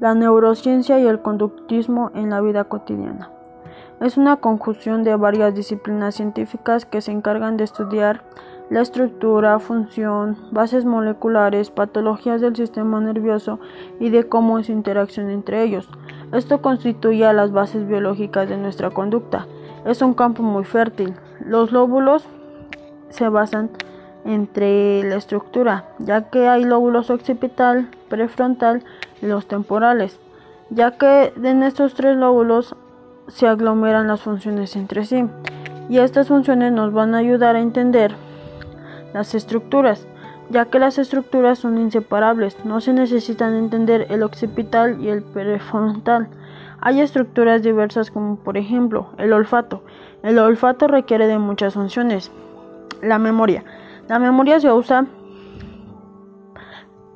la neurociencia y el conductismo en la vida cotidiana. Es una conjunción de varias disciplinas científicas que se encargan de estudiar la estructura, función, bases moleculares, patologías del sistema nervioso y de cómo es su interacción entre ellos. Esto constituye las bases biológicas de nuestra conducta. Es un campo muy fértil. Los lóbulos se basan entre la estructura, ya que hay lóbulos occipital, prefrontal los temporales, ya que en estos tres lóbulos se aglomeran las funciones entre sí. Y estas funciones nos van a ayudar a entender las estructuras, ya que las estructuras son inseparables, no se necesitan entender el occipital y el prefrontal. Hay estructuras diversas como por ejemplo el olfato. El olfato requiere de muchas funciones. La memoria. La memoria se usa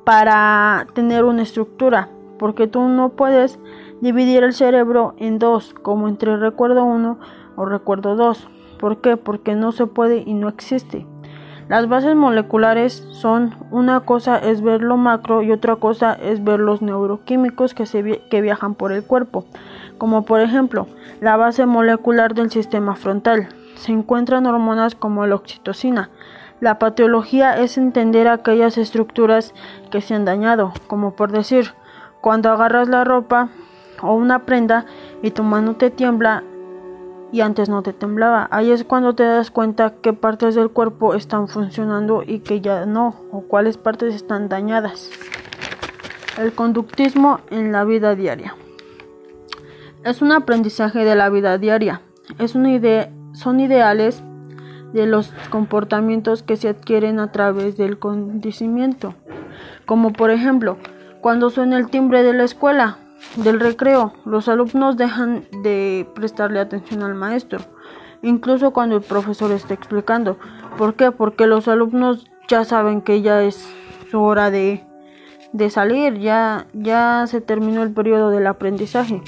para tener una estructura, porque tú no puedes dividir el cerebro en dos, como entre recuerdo 1 o recuerdo 2. ¿Por qué? Porque no se puede y no existe. Las bases moleculares son una cosa es ver lo macro y otra cosa es ver los neuroquímicos que, se que viajan por el cuerpo, como por ejemplo la base molecular del sistema frontal. Se encuentran hormonas como la oxitocina. La patología es entender aquellas estructuras que se han dañado, como por decir, cuando agarras la ropa o una prenda y tu mano te tiembla, y antes no te temblaba. Ahí es cuando te das cuenta qué partes del cuerpo están funcionando y que ya no, o cuáles partes están dañadas. El conductismo en la vida diaria. Es un aprendizaje de la vida diaria. Es una idea, son ideales de los comportamientos que se adquieren a través del conocimiento. Como por ejemplo, cuando suena el timbre de la escuela, del recreo, los alumnos dejan de prestarle atención al maestro, incluso cuando el profesor está explicando. ¿Por qué? Porque los alumnos ya saben que ya es su hora de, de salir, ya, ya se terminó el periodo del aprendizaje.